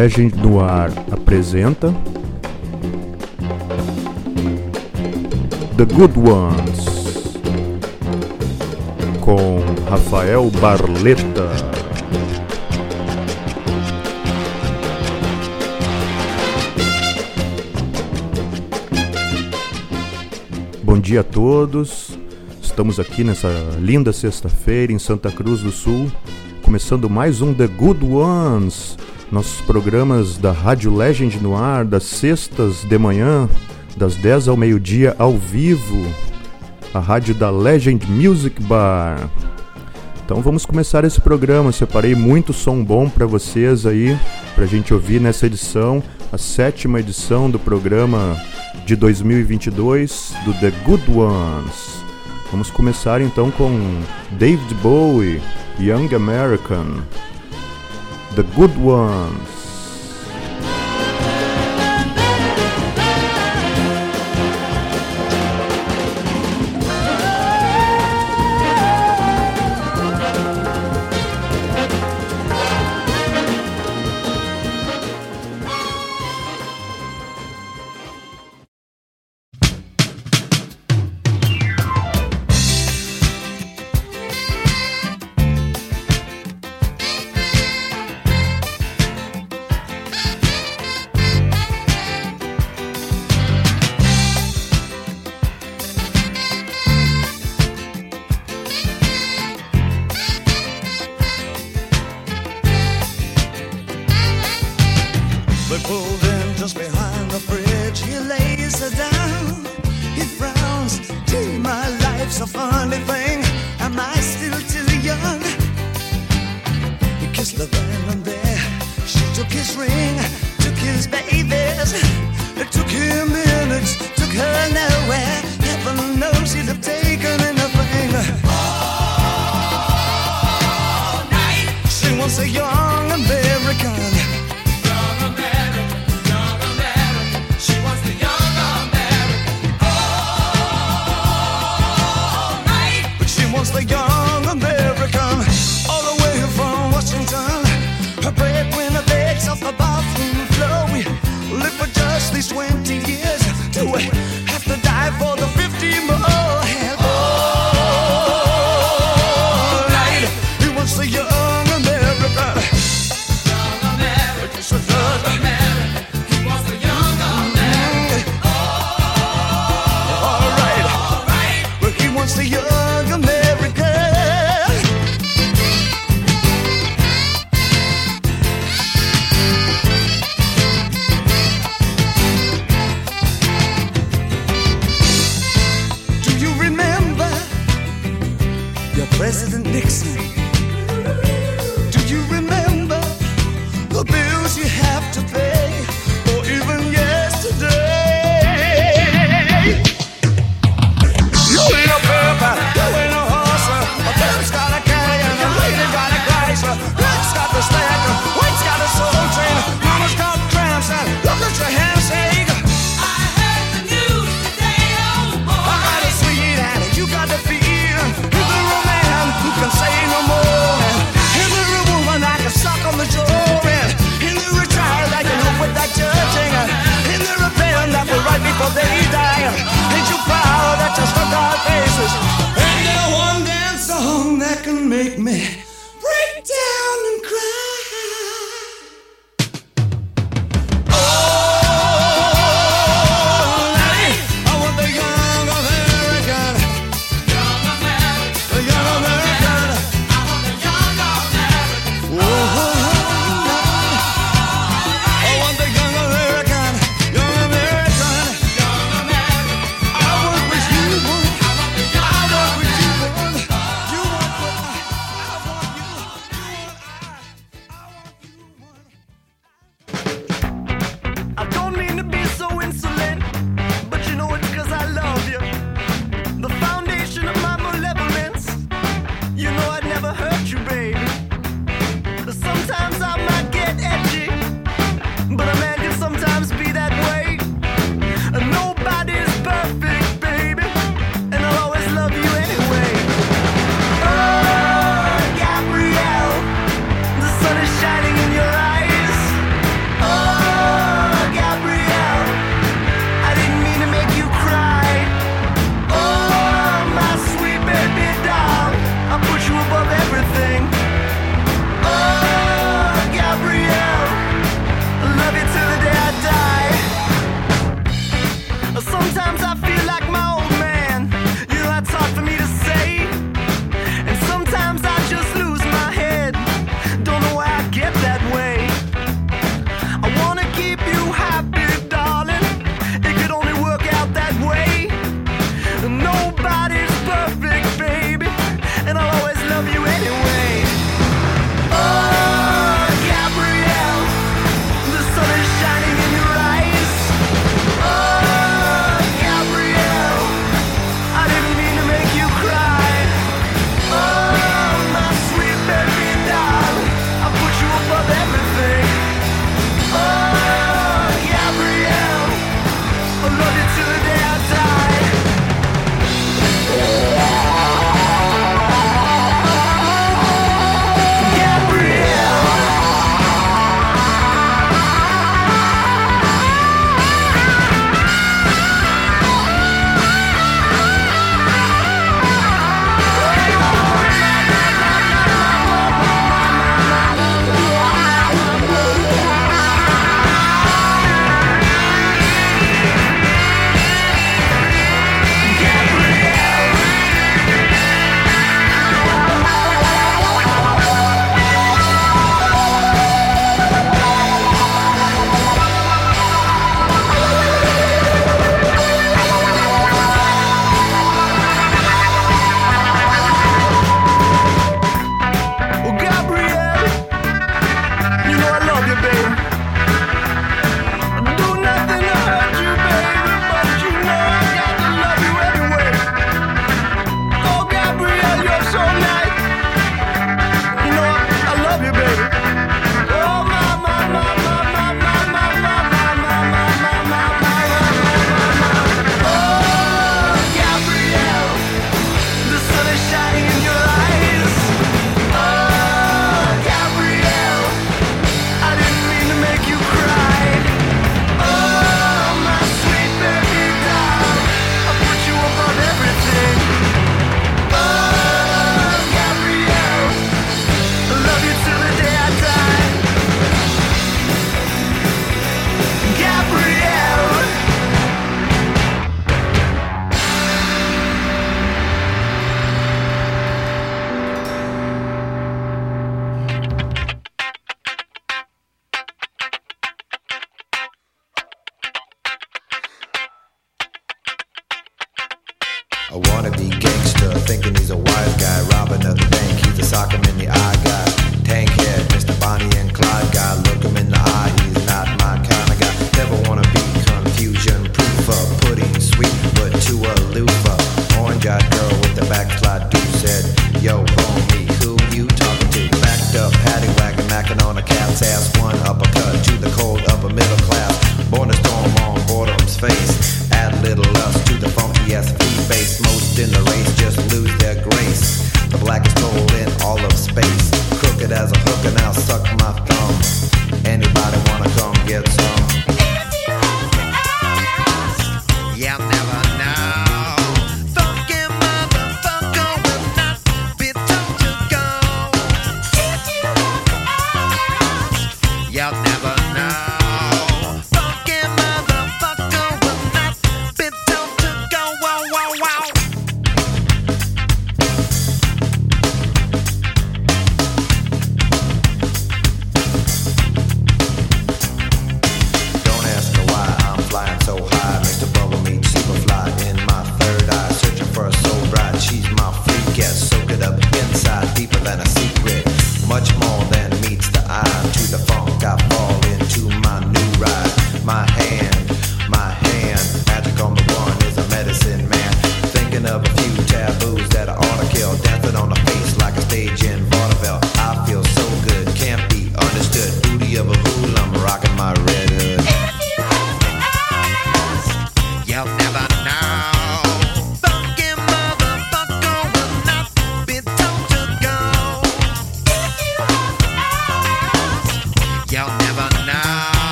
Legend no Ar apresenta The Good Ones com Rafael Barleta. Bom dia a todos. Estamos aqui nessa linda sexta-feira em Santa Cruz do Sul, começando mais um The Good Ones, nossos programas da Rádio Legend no ar, das sextas de manhã, das 10 ao meio-dia, ao vivo, a rádio da Legend Music Bar. Então vamos começar esse programa. Separei muito som bom para vocês aí, para a gente ouvir nessa edição, a sétima edição do programa de 2022 do The Good Ones. Vamos começar então com David Bowie, Young American, The Good Ones. Say no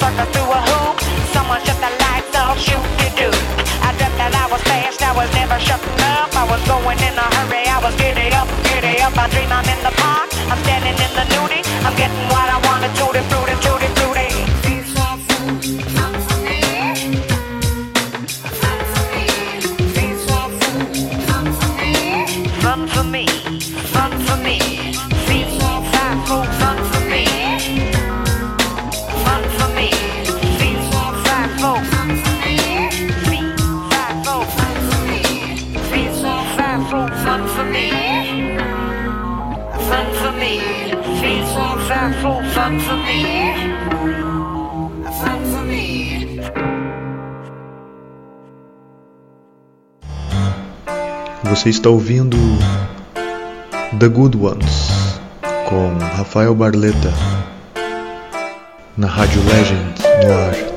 through a hoop. Someone shut the lights off, shoot. I that I was fast, I was never shutting up. I was going in a hurry, I was giddy up, giddy up. I dream I'm in the park, I'm standing Você está ouvindo The Good Ones com Rafael Barleta na Rádio Legend no ar.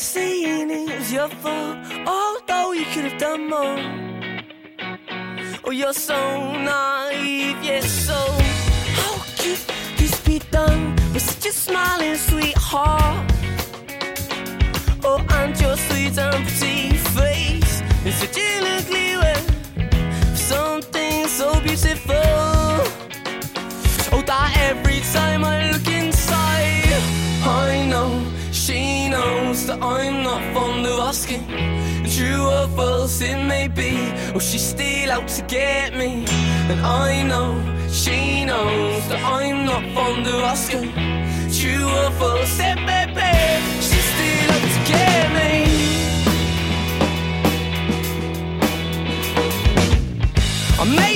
saying it was your fault, although you could have done more. Oh, you're so naive, yes, yeah, so how could this be done with such a smiling sweetheart? Oh, and your sweet and pretty face is such a lovely way. Something so beautiful. Oh, that every time I look at i'm not fond of asking, True or false it may be Oh she's still out to get me And I know, she knows That I'm not fond of asking True or false it may be She's still out to get me I may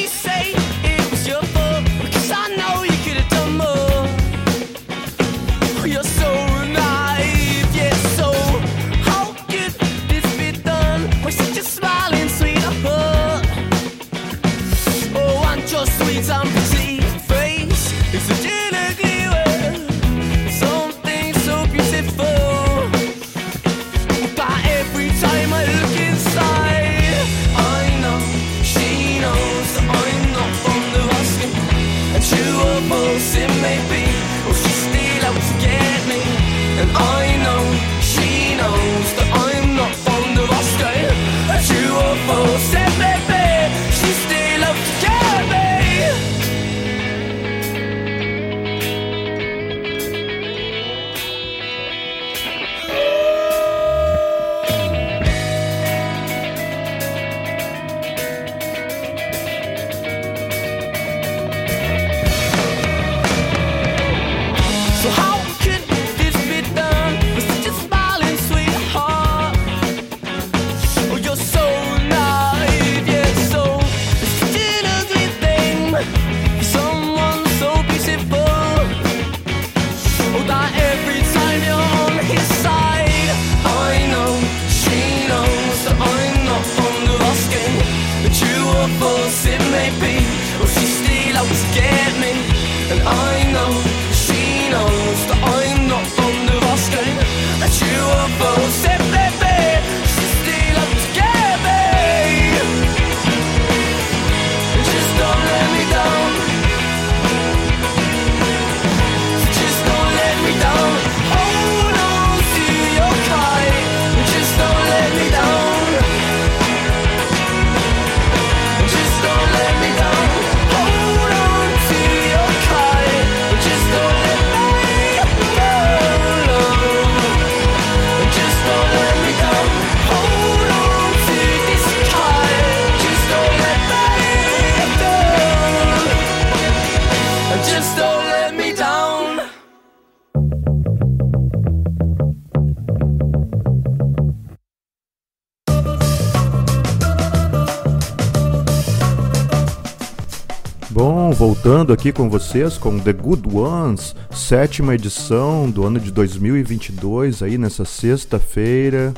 voltando aqui com vocês com The Good Ones, sétima edição do ano de 2022, aí nessa sexta-feira,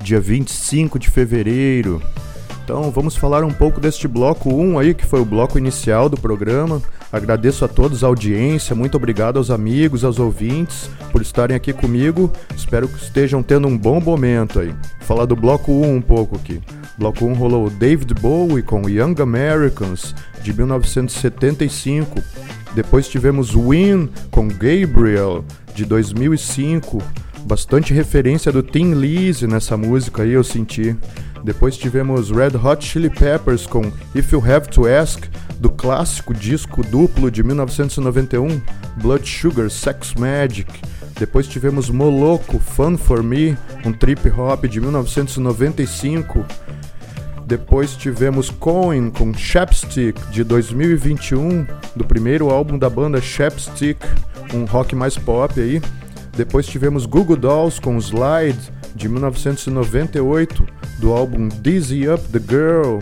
dia 25 de fevereiro. Então vamos falar um pouco deste bloco 1 aí, que foi o bloco inicial do programa. Agradeço a todos a audiência, muito obrigado aos amigos, aos ouvintes por estarem aqui comigo. Espero que estejam tendo um bom momento aí. Vou falar do bloco 1 um pouco aqui. Bloco 1 rolou David Bowie com Young Americans, de 1975. Depois tivemos Win com Gabriel, de 2005. Bastante referência do Tim Lizzy nessa música aí, eu senti. Depois tivemos Red Hot Chili Peppers com If You Have to Ask, do clássico disco duplo de 1991, Blood Sugar Sex Magic. Depois tivemos Moloco Fun for Me, um trip hop de 1995. Depois tivemos Coin com Chapstick de 2021, do primeiro álbum da banda Chapstick, um rock mais pop aí. Depois tivemos Google Dolls com Slide de 1998, do álbum Dizzy Up the Girl.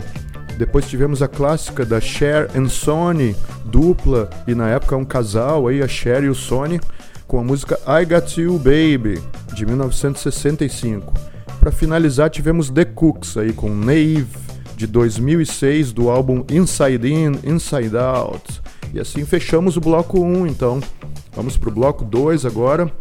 Depois tivemos a clássica da Cher and Sony, dupla e na época um casal aí, a Cher e o Sony, com a música I Got You Baby de 1965. Para finalizar, tivemos The Cooks aí com Naive de 2006 do álbum Inside In, Inside Out. E assim fechamos o bloco 1, então. Vamos pro bloco 2 agora.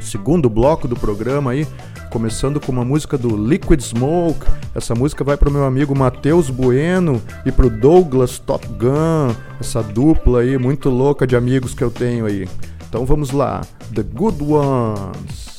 Segundo bloco do programa aí, começando com uma música do Liquid Smoke. Essa música vai pro meu amigo Matheus Bueno e pro Douglas Top Gun, essa dupla aí muito louca de amigos que eu tenho aí. Então vamos lá, The Good Ones.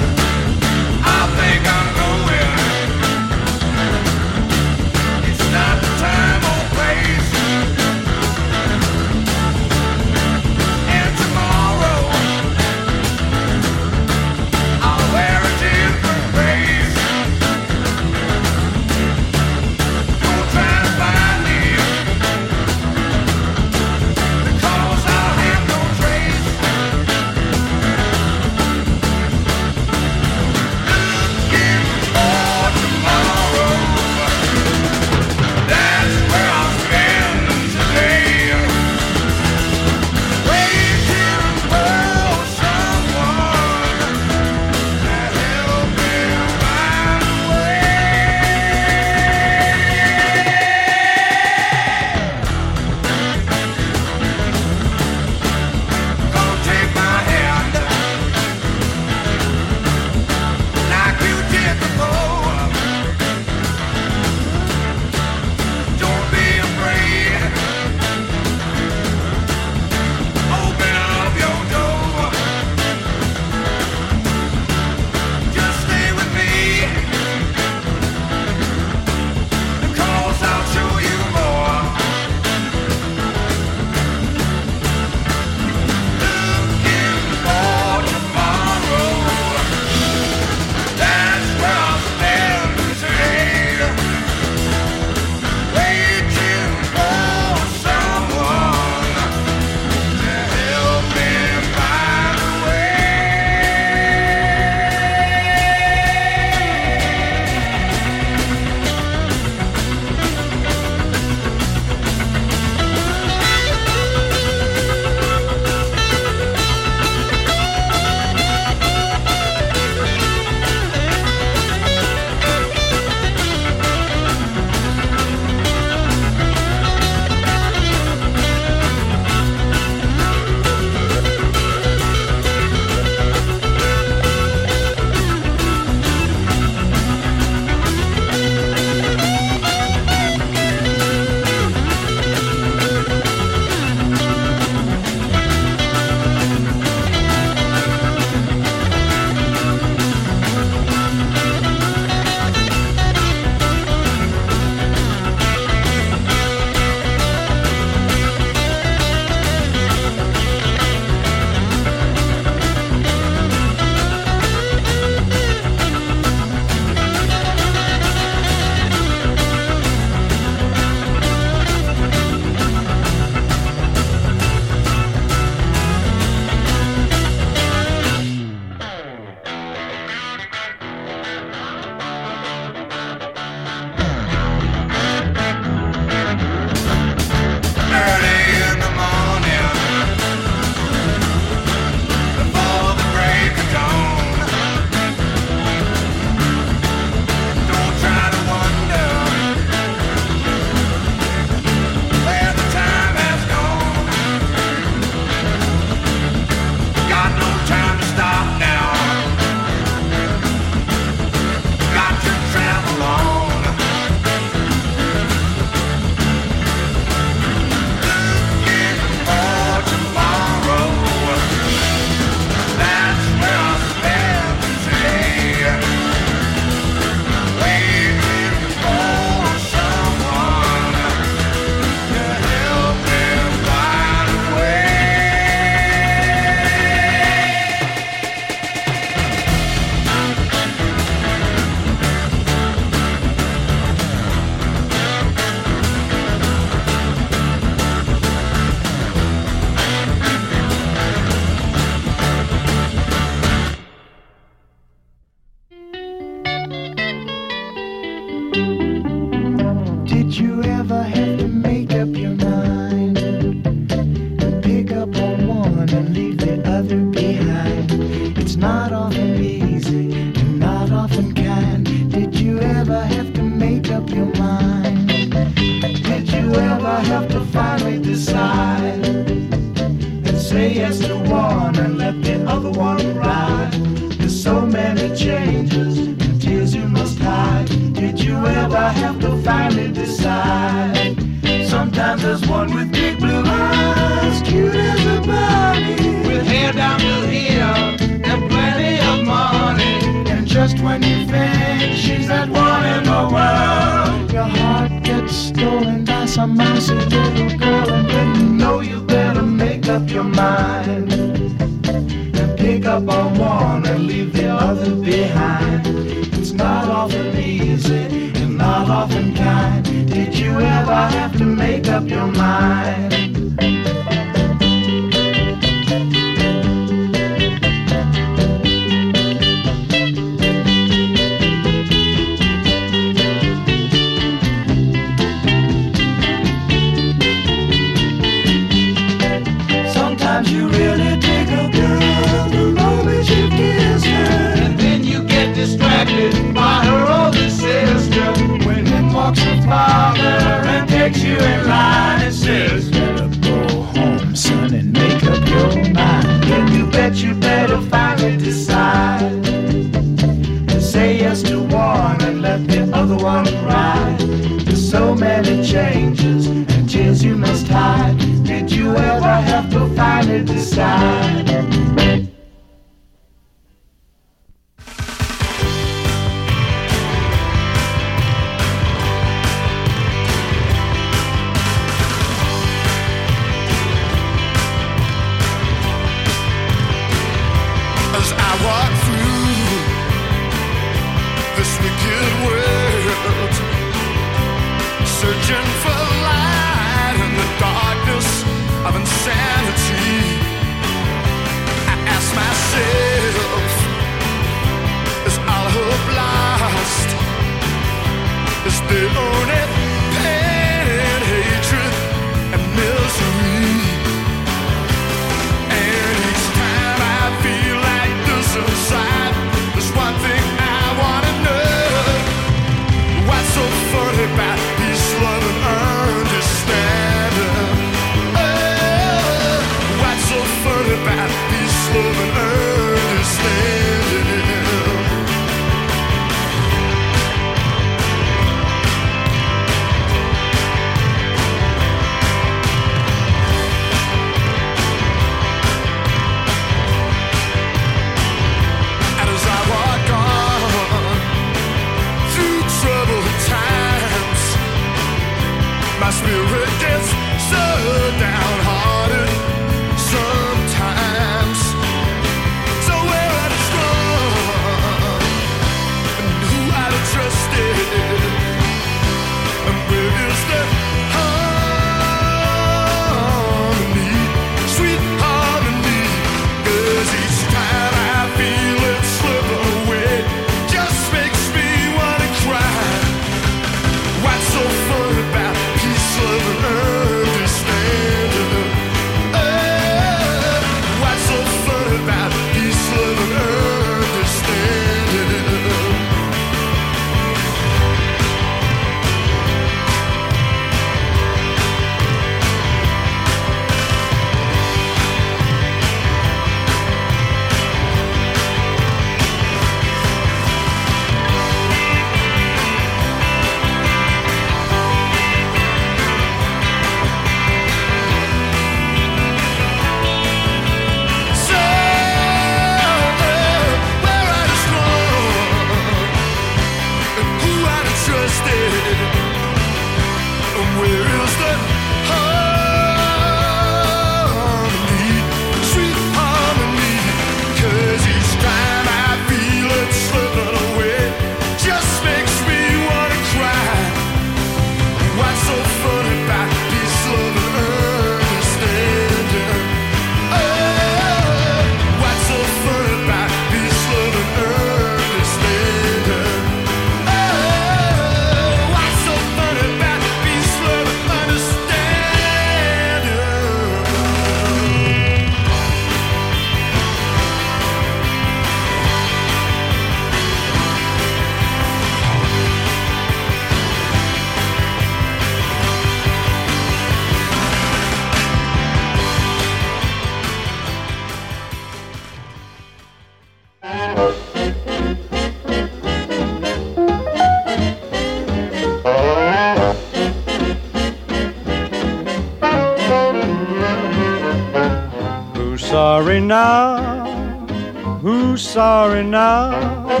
story now.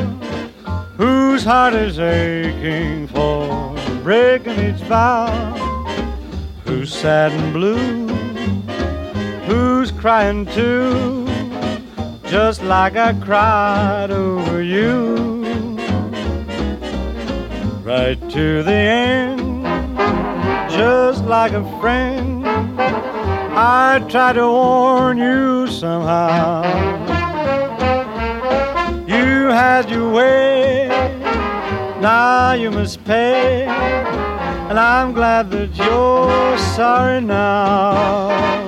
Whose heart is aching for breaking its vow? Who's sad and blue? Who's crying too? Just like I cried over you. Right to the end, just like a friend. I tried to warn you somehow had your way. Now you must pay. And I'm glad that you're sorry now.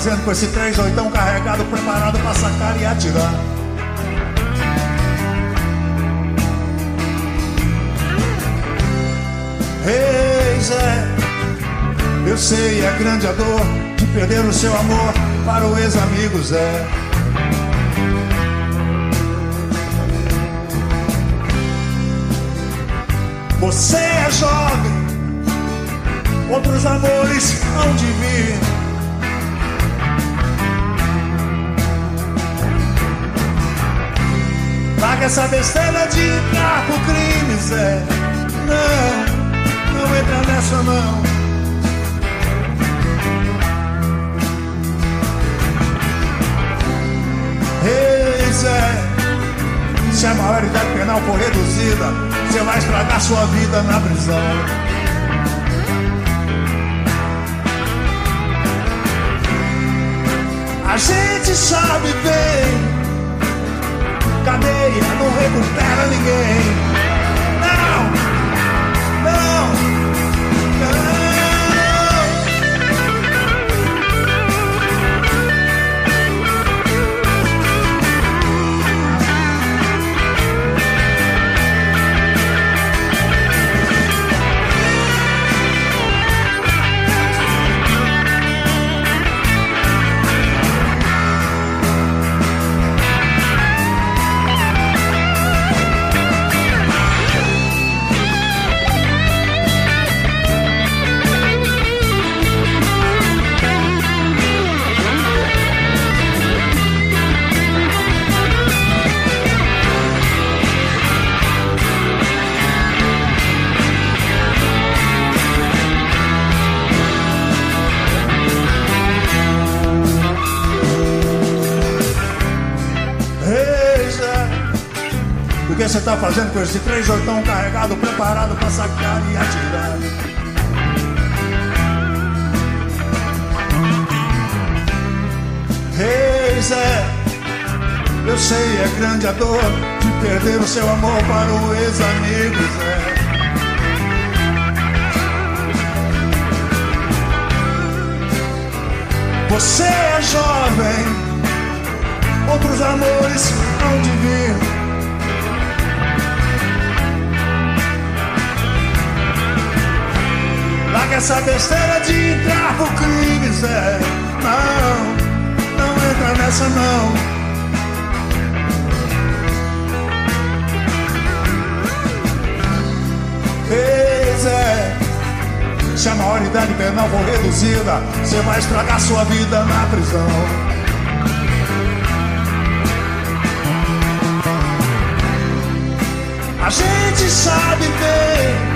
Fazendo com esse três oitão carregado, preparado pra sacar e atirar? Ei, Zé, eu sei, é grande a dor de perder o seu amor para o ex-amigo Zé. Você é jovem, outros amores hão de vir. Paga essa besteira de entrar pro crime, Zé. Não, não entra nessa não. Ei, Zé, se a maioridade penal for reduzida, você vai estragar sua vida na prisão. A gente sabe bem Cadeia não recupera ninguém fazendo com esse três oitão carregado, preparado pra sacar e atirar. Ei, Zé, eu sei, é grande a dor de perder o seu amor para o ex-amigo Zé. Você é jovem, outros amores hão de vir. Larga essa besteira de entrar por crime, Zé. Não, não entra nessa não. Ei, Zé, se a maioridade penal for reduzida, você vai estragar sua vida na prisão. A gente sabe bem,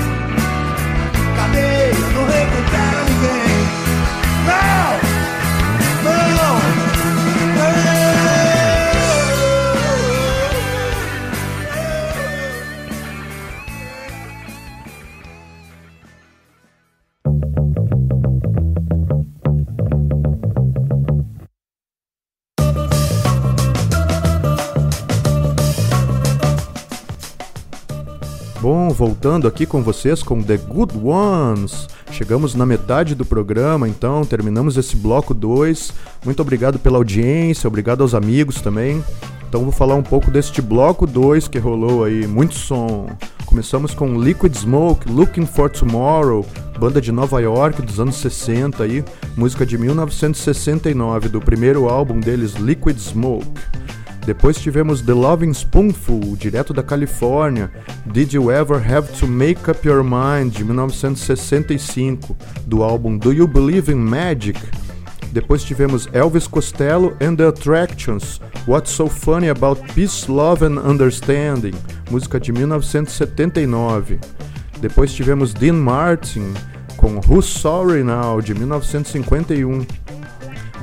voltando aqui com vocês com The Good Ones. Chegamos na metade do programa, então terminamos esse bloco 2. Muito obrigado pela audiência, obrigado aos amigos também. Então vou falar um pouco deste bloco 2 que rolou aí, muito som. Começamos com Liquid Smoke, Looking for Tomorrow, banda de Nova York dos anos 60 aí, música de 1969 do primeiro álbum deles, Liquid Smoke. Depois tivemos The Loving Spoonful, direto da Califórnia, Did You Ever Have to Make Up Your Mind, de 1965, do álbum Do You Believe in Magic? Depois tivemos Elvis Costello and the Attractions, What's So Funny About Peace, Love and Understanding, música de 1979. Depois tivemos Dean Martin com Who's Sorry Now, de 1951.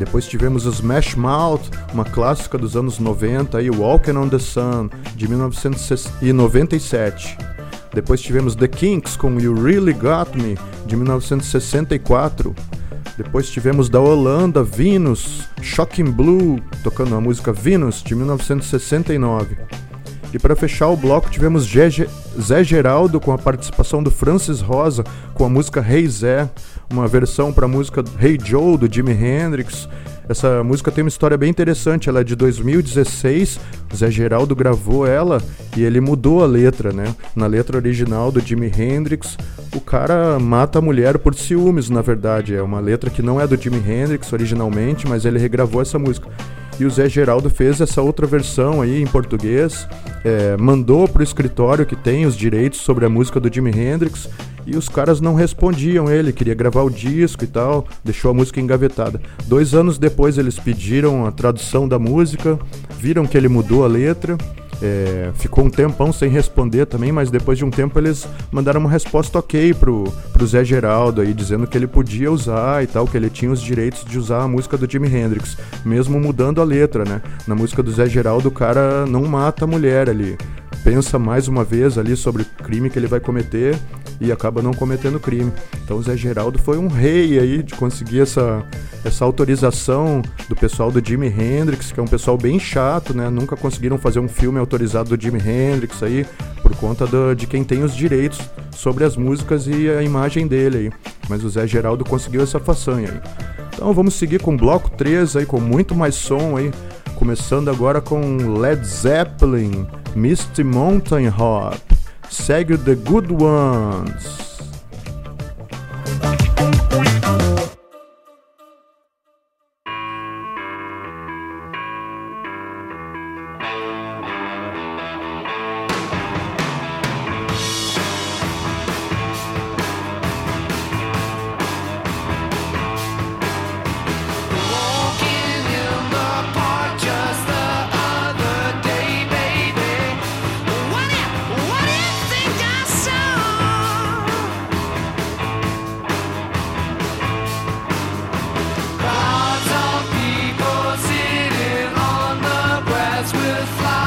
Depois tivemos os Smash Mouth, uma clássica dos anos 90, e Walking on the Sun, de 1997. Depois tivemos The Kinks com You Really Got Me, de 1964. Depois tivemos da Holanda Venus, Shocking Blue, tocando a música Venus, de 1969. E para fechar o bloco tivemos Zé, Geraldo com a participação do Francis Rosa com a música Hey Zé, uma versão para a música Hey Joe do Jimi Hendrix. Essa música tem uma história bem interessante, ela é de 2016, o Zé Geraldo gravou ela e ele mudou a letra, né? Na letra original do Jimi Hendrix, o cara mata a mulher por ciúmes, na verdade. É uma letra que não é do Jimi Hendrix originalmente, mas ele regravou essa música. E o Zé Geraldo fez essa outra versão aí em português, é, mandou pro escritório que tem os direitos sobre a música do Jimi Hendrix e os caras não respondiam ele, queria gravar o disco e tal, deixou a música engavetada. Dois anos depois eles pediram a tradução da música, viram que ele mudou a letra. É, ficou um tempão sem responder também, mas depois de um tempo eles mandaram uma resposta ok pro, pro Zé Geraldo aí, dizendo que ele podia usar e tal, que ele tinha os direitos de usar a música do Jimi Hendrix, mesmo mudando a letra, né? Na música do Zé Geraldo o cara não mata a mulher ali, pensa mais uma vez ali sobre o crime que ele vai cometer e acaba não cometendo crime. Então o Zé Geraldo foi um rei aí de conseguir essa, essa autorização do pessoal do Jimi Hendrix, que é um pessoal bem chato, né? Nunca conseguiram fazer um filme autorizado do Jimi Hendrix aí, por conta do, de quem tem os direitos sobre as músicas e a imagem dele aí. Mas o Zé Geraldo conseguiu essa façanha aí. Então vamos seguir com o bloco 3 aí, com muito mais som aí. Começando agora com Led Zeppelin, Misty Mountain Hop. Segue The Good Ones. will fly.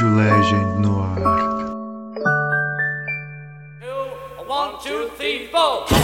Rádio Legend no ar. One, two, three, four.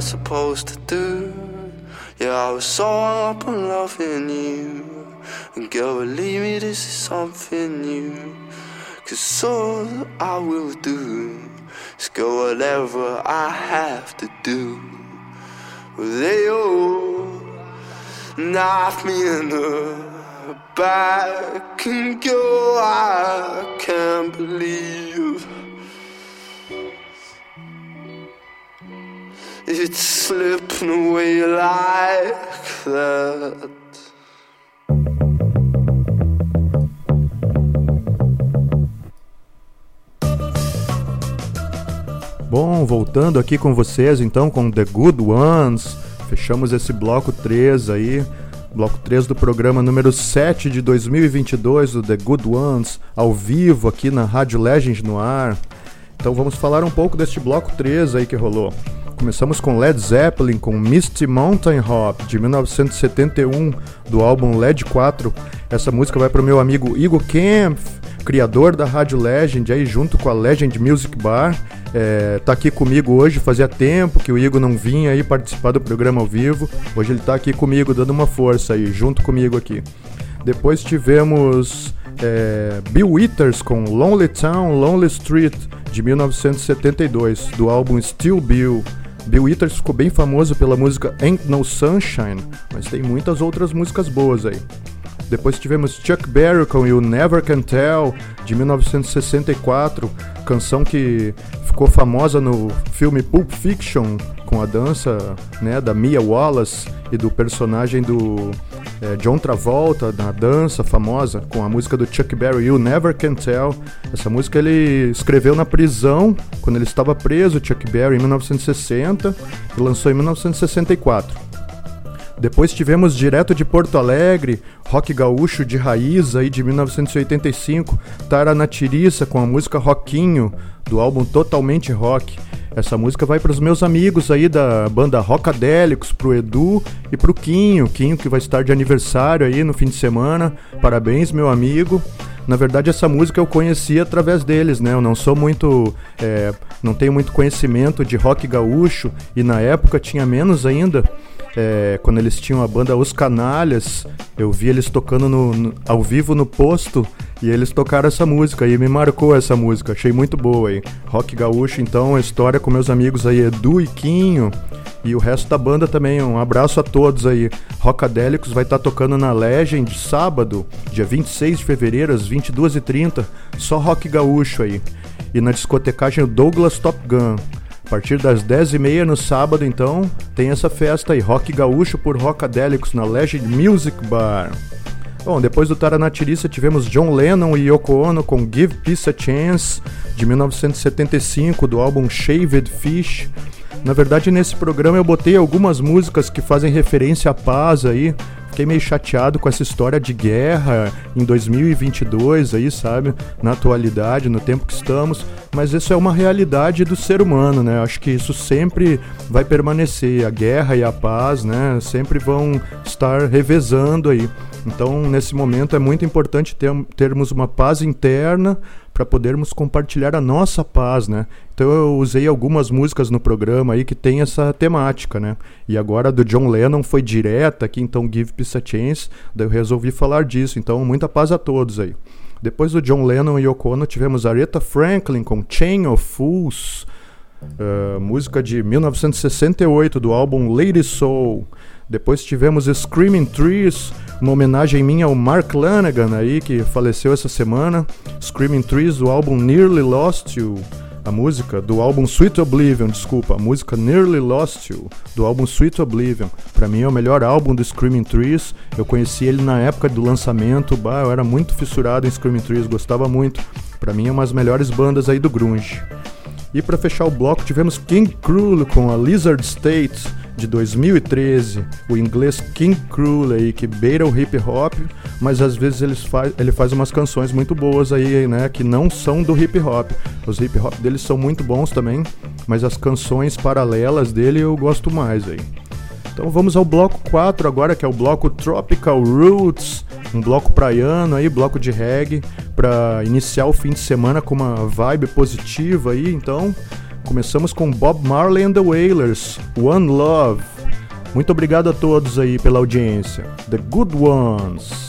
Supposed to do. Yeah, I was so up on loving you. And girl, believe me, this is something new. Cause all I will do Is go whatever I have to do. They all knock me in the back. And go I can't believe It's slipping away like that Bom, voltando aqui com vocês então com The Good Ones. Fechamos esse bloco 3 aí, bloco 3 do programa número 7 de 2022 do The Good Ones, ao vivo aqui na Rádio Legend no ar. Então vamos falar um pouco deste bloco 3 aí que rolou. Começamos com Led Zeppelin com Misty Mountain Hop de 1971 do álbum Led 4. Essa música vai para o meu amigo Igor Kempf, criador da Rádio Legend, aí junto com a Legend Music Bar. É, tá aqui comigo hoje, fazia tempo que o Igor não vinha aí participar do programa ao vivo. Hoje ele tá aqui comigo, dando uma força aí, junto comigo aqui. Depois tivemos é, Bill Withers com Lonely Town, Lonely Street de 1972, do álbum Still Bill. Bill Withers ficou bem famoso pela música Ain't No Sunshine, mas tem muitas outras músicas boas aí. Depois tivemos Chuck Berry com You Never Can Tell, de 1964, canção que ficou famosa no filme Pulp Fiction com a dança né, da Mia Wallace e do personagem do é, John Travolta na dança famosa com a música do Chuck Berry You Never Can Tell. Essa música ele escreveu na prisão quando ele estava preso, Chuck Berry, em 1960 e lançou em 1964. Depois tivemos direto de Porto Alegre, rock gaúcho de raiz aí de 1985, Tara na Tiriça com a música Rockinho, do álbum Totalmente Rock. Essa música vai para os meus amigos aí da banda Rockadélicos, pro Edu e pro Quinho, Quinho que vai estar de aniversário aí no fim de semana. Parabéns, meu amigo. Na verdade, essa música eu conheci através deles, né? Eu não sou muito. É, não tenho muito conhecimento de rock gaúcho e na época tinha menos ainda é, quando eles tinham a banda Os Canalhas, eu vi eles tocando no, no, ao vivo no posto e eles tocaram essa música e me marcou essa música, achei muito boa aí. Rock gaúcho, então, a história com meus amigos aí, Edu e Quinho e o resto da banda também. Um abraço a todos aí. Rockadélicos vai estar tá tocando na Legend sábado, dia 26 de fevereiro, às 22h30, só rock gaúcho aí. E na discotecagem Douglas Top Gun. A partir das 10h30 no sábado, então, tem essa festa aí, Rock Gaúcho por Rockadélicos na Legend Music Bar. Bom, depois do Taranatiriça tivemos John Lennon e Yoko Ono com Give Peace a Chance, de 1975, do álbum Shaved Fish. Na verdade, nesse programa eu botei algumas músicas que fazem referência à paz aí, fiquei meio chateado com essa história de guerra em 2022 aí, sabe? Na atualidade, no tempo que estamos, mas isso é uma realidade do ser humano, né? Acho que isso sempre vai permanecer, a guerra e a paz, né? Sempre vão estar revezando aí. Então, nesse momento é muito importante ter, termos uma paz interna para podermos compartilhar a nossa paz, né? Então eu usei algumas músicas no programa aí que tem essa temática, né? E agora do John Lennon foi direta aqui, então Give Peace a Chance, daí eu resolvi falar disso. Então muita paz a todos aí. Depois do John Lennon e Yoko Ono tivemos Aretha Franklin com Chain of Fools, uh, música de 1968 do álbum Lady Soul. Depois tivemos Screaming Trees, uma homenagem minha ao Mark Lanagan aí, que faleceu essa semana. Screaming Trees, do álbum Nearly Lost You. A música do álbum Sweet Oblivion, desculpa, a música Nearly Lost You, do álbum Sweet Oblivion. Para mim é o melhor álbum do Screaming Trees. Eu conheci ele na época do lançamento, bah, eu era muito fissurado em Screaming Trees, gostava muito. Para mim é uma das melhores bandas aí do grunge. E para fechar o bloco tivemos King Cruel com a Lizard State de 2013, o inglês King Cruel aí, que beira o hip hop, mas às vezes ele faz, ele faz umas canções muito boas aí, né, que não são do hip hop. Os hip hop deles são muito bons também, mas as canções paralelas dele eu gosto mais aí. Então vamos ao bloco 4 agora, que é o bloco Tropical Roots, um bloco praiano aí, bloco de reggae, para iniciar o fim de semana com uma vibe positiva aí, então Começamos com Bob Marley and the Wailers, One Love. Muito obrigado a todos aí pela audiência. The Good Ones.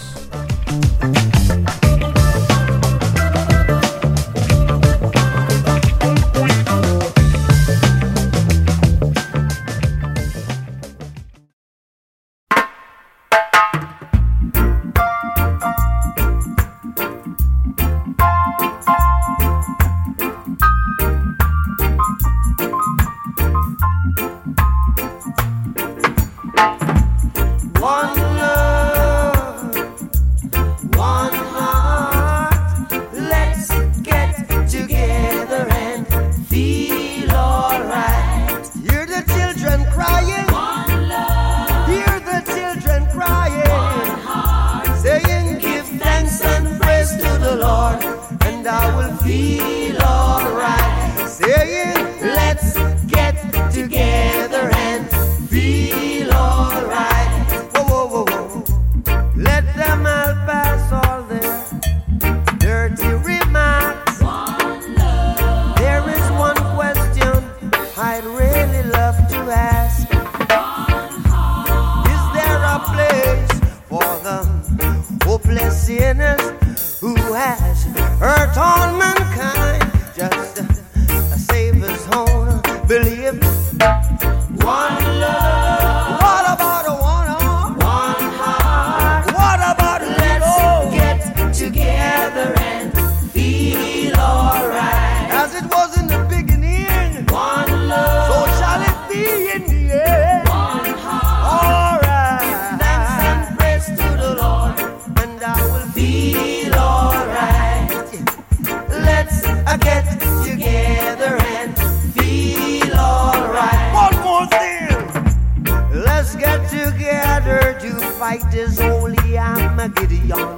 my giddy on.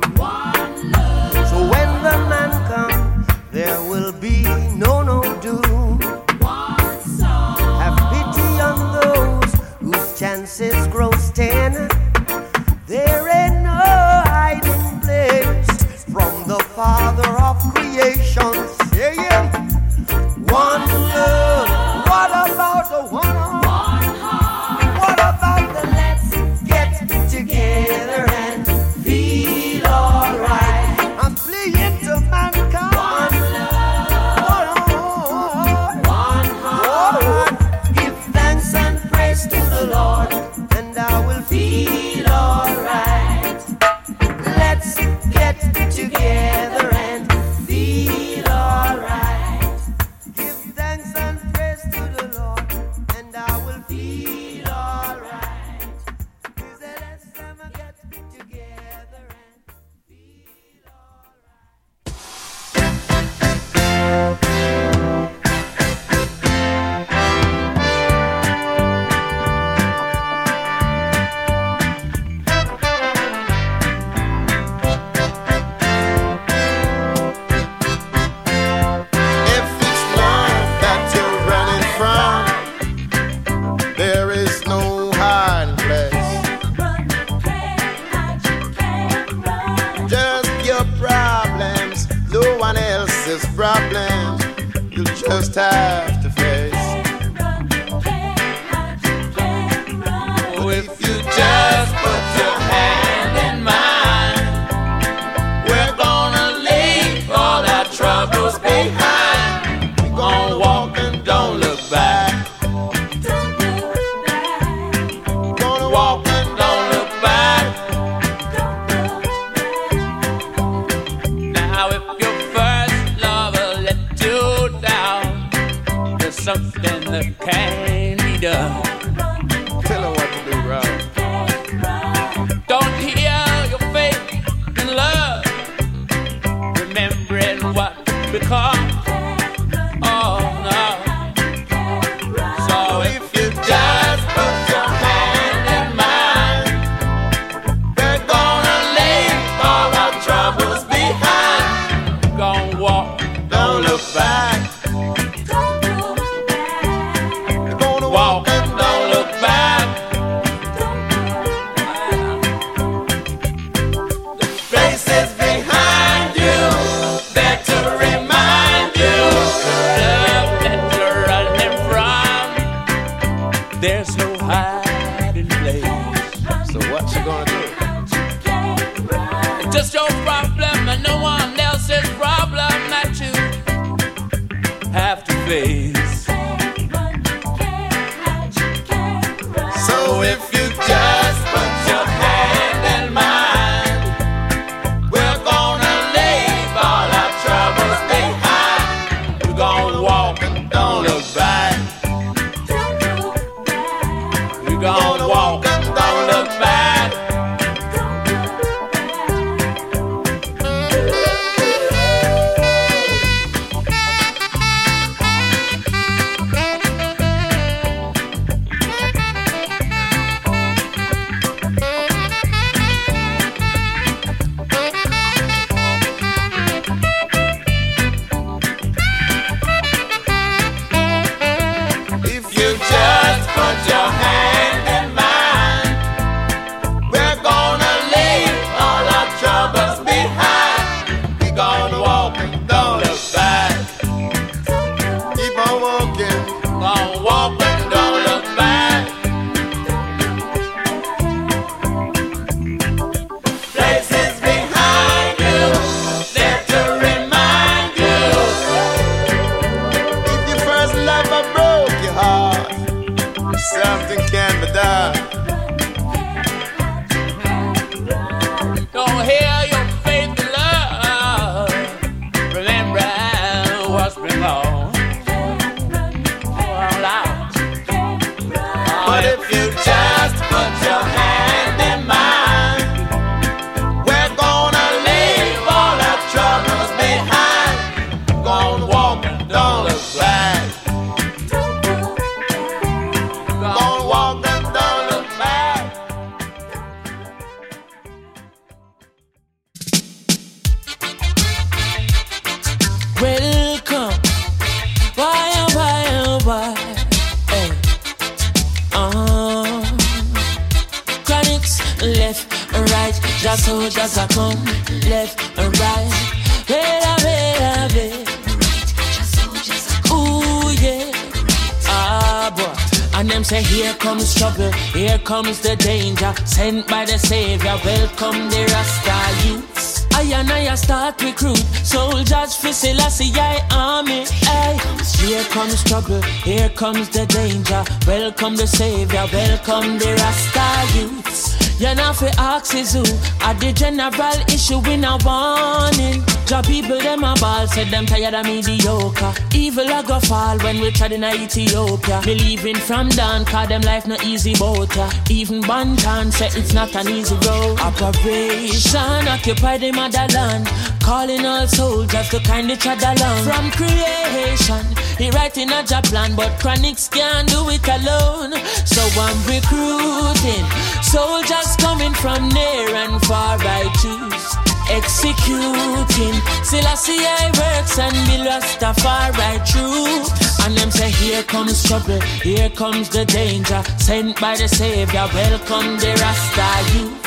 Comes the danger. Welcome the Savior, welcome the Rasta youths. You know fi ask is who? At the general issue in a warning. Job people them a ball Said them tired of mediocre. Evil a go fall when we tried in Ethiopia. Believing from down Cause them life no easy boat Even Bantan said it's not an easy road. Operation Occupy the motherland. Calling all soldiers to kindly tread along. From creation He writing a job plan But chronics can't do it alone. So I'm recruiting Soldiers coming from near and far I choose. Executing Selassie I works and be Rastafari true. And them say here comes trouble Here comes the danger. Sent by the Savior Welcome the Rasta youths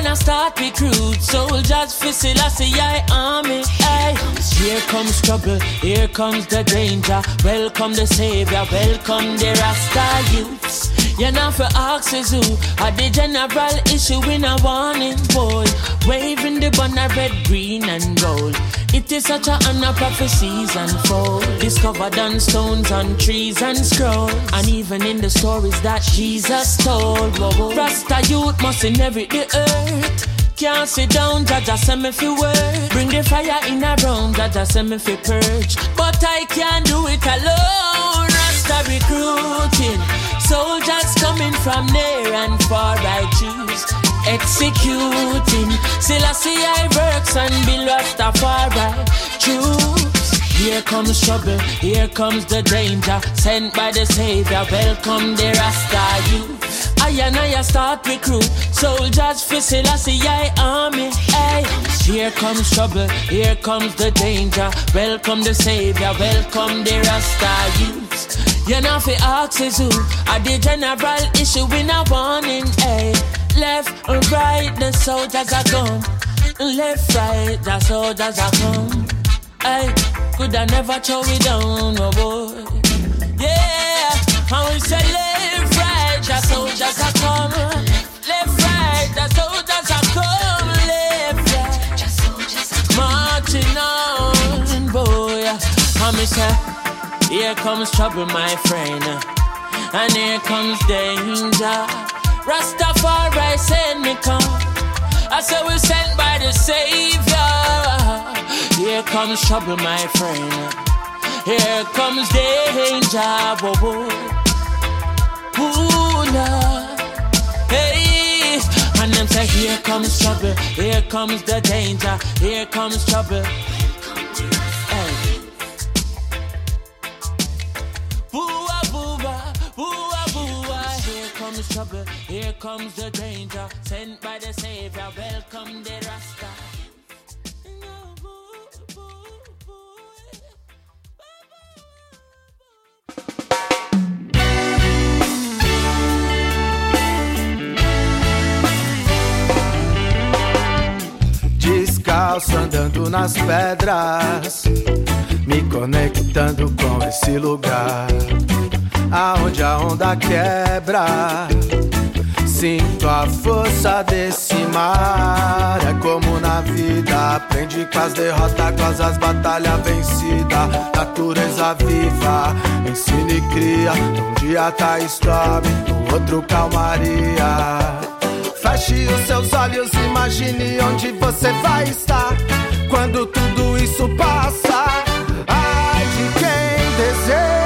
On a start recruit soldiers for Selassie I army. Hey, here comes trouble, here comes the danger. Welcome the savior, welcome the Rasta youths. You know for axes who are the general issue in a warning boy. Waving the banner red, green and gold. It is such a honor prophecies unfold. Discovered on stones, on trees and scrolls. And even in the stories that Jesus told. Rasta youth must inherit the earth. Can't sit down, Jaja send me fi work. Bring the fire in a room, Jaja send me fi purge. But I can't do it alone. Rasta recruiting. Soldiers coming from near and far I choose Executing. Selassie I works and be Rastafari Choose Here comes trouble, here comes the danger. Sent by the Savior, welcome the Rasta youth. I and I start recruit Soldiers for Selassie I army Hey, here comes trouble, here comes the danger. Welcome the Savior, welcome the Rasta youth. You know fi ask is who? Are the general issue in a warning Hey, left or right The soldiers are gone. Left, right, the soldiers are come Hey, could I never throw it down, no boy. Yeah, and we say left, right The soldiers are come Left, right, the soldiers are come Left, right Marching on, boy. And me say here comes trouble, my friend, and here comes danger. Rastafari send me come. I said we're sent by the Savior. Here comes trouble, my friend. Here comes danger. Whoa, whoa. Ooh, Lord. Hey, and them say here comes trouble. Here comes the danger. Here comes trouble. Comes trouble, here comes the danger. Sent by the Savior, welcome the Rasta. Descalço andando nas pedras, me conectando com esse lugar aonde a onda quebra. Sinto a força desse mar. É como na vida, aprende com as derrotas, com as batalhas vencidas. Natureza viva, ensina e cria. Um dia tá stop, no outro calmaria. Feche os seus olhos, imagine onde você vai estar quando tudo isso passa. Ai de quem deseja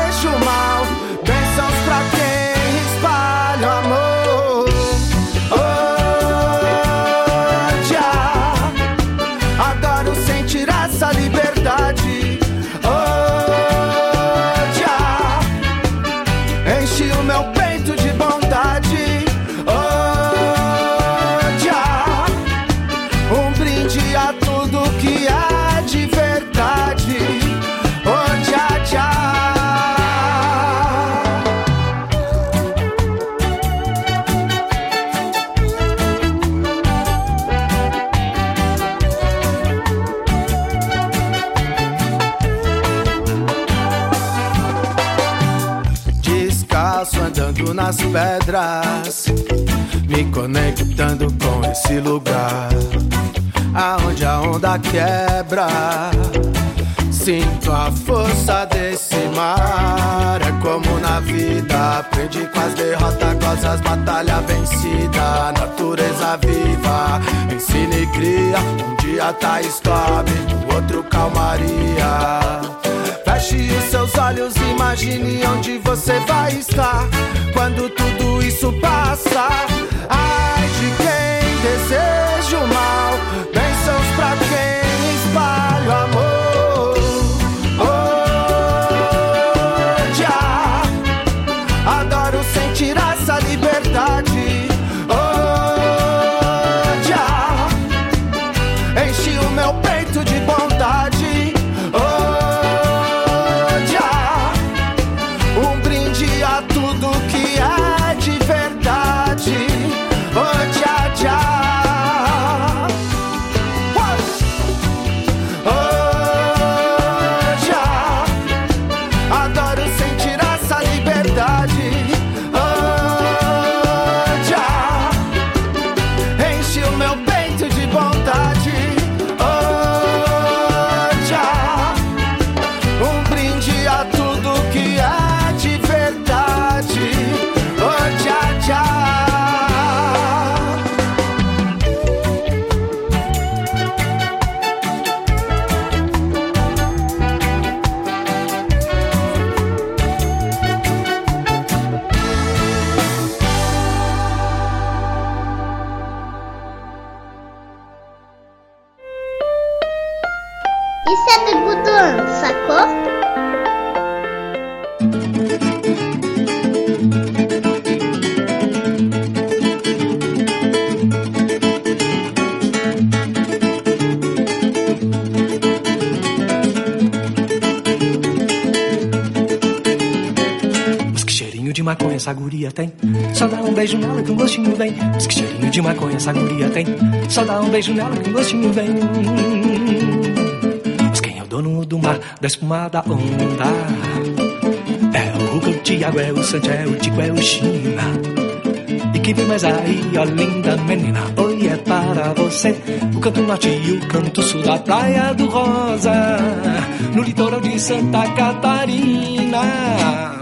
nas pedras, me conectando com esse lugar, aonde a onda quebra. Sinto a força desse mar. É como na vida. Aprendi com as derrotas, gozo as batalhas vencidas. Natureza viva, ensina e cria. Um dia tá stop, seus olhos, imagine onde você vai estar quando tudo isso passa. Ai de quem deseja o mal, nela que um gostinho vem. Mas que cheirinho de maconha essa guria tem. Só dá um beijo nela que um gostinho vem. Mas quem é o dono do mar, da espuma da onda? É o Hugo, o Tiago, é o Santi, é o Tico, é o China. E que vem mais aí, ó linda menina Oi, é para você O canto norte e o canto sul da Praia do Rosa No litoral de Santa Catarina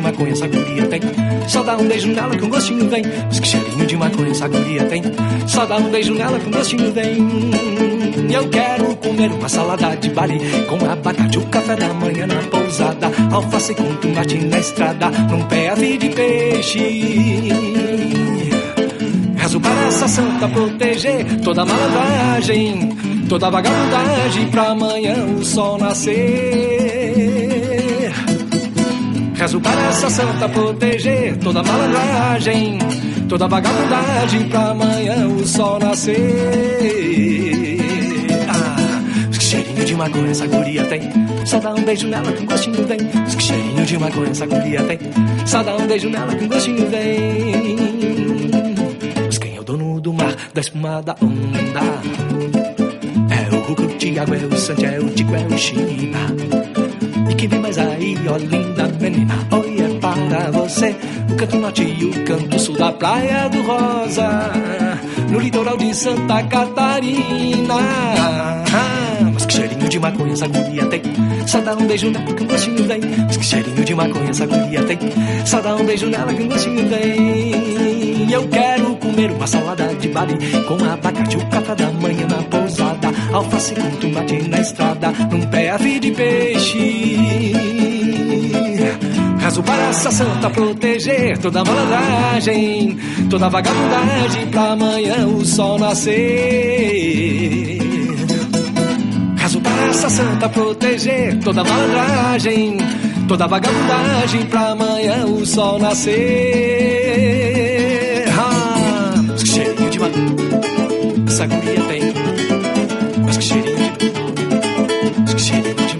de maconha essa guria tem? Só dá um beijo nela que um gostinho vem. Mas que cheirinho de maconha essa guria tem? Só dá um beijo nela que um gostinho vem. Eu quero comer uma salada de Bali Com abacate, o café da manhã na pousada. Alface com tomate na estrada Num PF de peixe. Rezo para essa santa proteger Toda malandragem Toda vagabundagem Pra amanhã o sol nascer Rezo para essa santa proteger Toda malandragem Toda vagabundagem Pra amanhã o sol nascer. Ah, que cheirinho de maconha essa guria tem. Só dá um beijo nela que um gostinho vem. Que cheirinho de maconha essa guria tem. Só dá um beijo nela que um gostinho vem. Mas quem é o dono do mar Da espuma da onda? É o Hugo, o Tiago, é o Santi, é o Tico, é o China E que vem mais aí, ó linda menina Oi, é para você O canto norte e o canto sul da Praia do Rosa. No litoral de Santa Catarina. Ah, Mas que cheirinho de maconha essa guria tem. Só dá um beijo nela que um gostinho vem Mas que cheirinho de maconha essa guria tem. Só dá um beijo nela que um gostinho vem Eu quero comer uma salada de Bali Com abacate, o café da manhã na pousada. Alface com tomate na estrada Num PF de peixe Rezo para santa proteger toda malandragem, toda vagabundagem pra amanhã o sol nascer. Rezo para santa proteger toda malandragem, toda vagabundagem pra amanhã o sol nascer. Ah, mas que cheirinho de maconha essa guria tem. Mas que cheirinho de mas que cheirinho de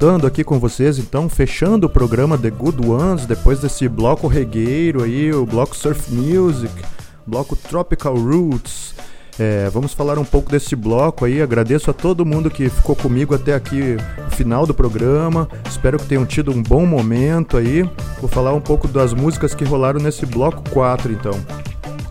voltando aqui com vocês, então, fechando o programa The Good Ones, depois desse bloco regueiro aí, o bloco Surf Music, bloco Tropical Roots. É, vamos falar um pouco desse bloco aí. Agradeço a todo mundo que ficou comigo até aqui no final do programa. Espero que tenham tido um bom momento aí. Vou falar um pouco das músicas que rolaram nesse bloco 4, então.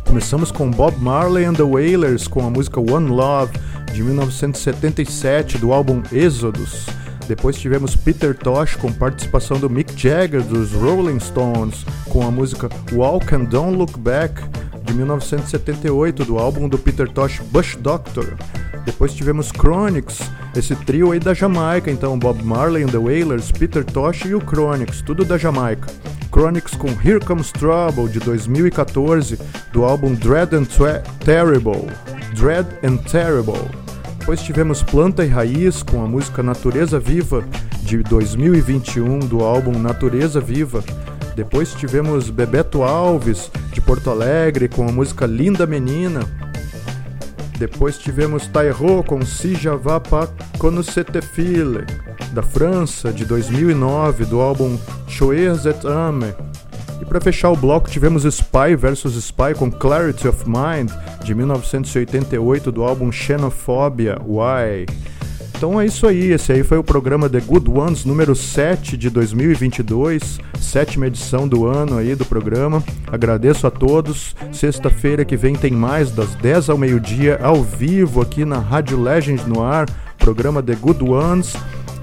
Começamos com Bob Marley and the Wailers com a música One Love de 1977 do álbum Exodus. Depois tivemos Peter Tosh com participação do Mick Jagger dos Rolling Stones com a música Walk and Don't Look Back de 1978 do álbum do Peter Tosh Bush Doctor. Depois tivemos Chronics, esse trio aí da Jamaica, então Bob Marley and the Wailers, Peter Tosh e o Chronics, tudo da Jamaica. Chronics com Here Comes Trouble de 2014 do álbum Dread and Terrible. Dread and Terrible. Depois tivemos Planta e Raiz com a música Natureza Viva de 2021 do álbum Natureza Viva. Depois tivemos Bebeto Alves de Porto Alegre com a música Linda Menina. Depois tivemos Tairo com Si Java Pa Conoscete File da França de 2009 do álbum Choirs et Ame. E para fechar o bloco tivemos Spy vs Spy com Clarity of Mind de 1988 do álbum Xenophobia Why. Então é isso aí, esse aí foi o programa The Good Ones número 7 de 2022, sétima edição do ano aí do programa. Agradeço a todos. Sexta-feira que vem tem mais das 10 ao meio-dia ao vivo aqui na Rádio Legend no ar, programa The Good Ones.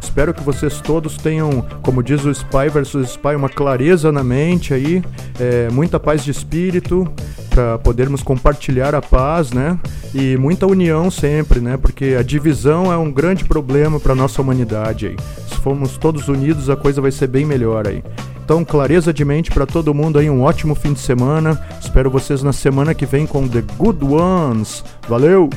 Espero que vocês todos tenham, como diz o Spy vs Spy, uma clareza na mente aí, é, muita paz de espírito para podermos compartilhar a paz, né? E muita união sempre, né? Porque a divisão é um grande problema para nossa humanidade aí. Se formos todos unidos, a coisa vai ser bem melhor aí. Então, clareza de mente para todo mundo aí, um ótimo fim de semana. Espero vocês na semana que vem com The Good Ones. Valeu!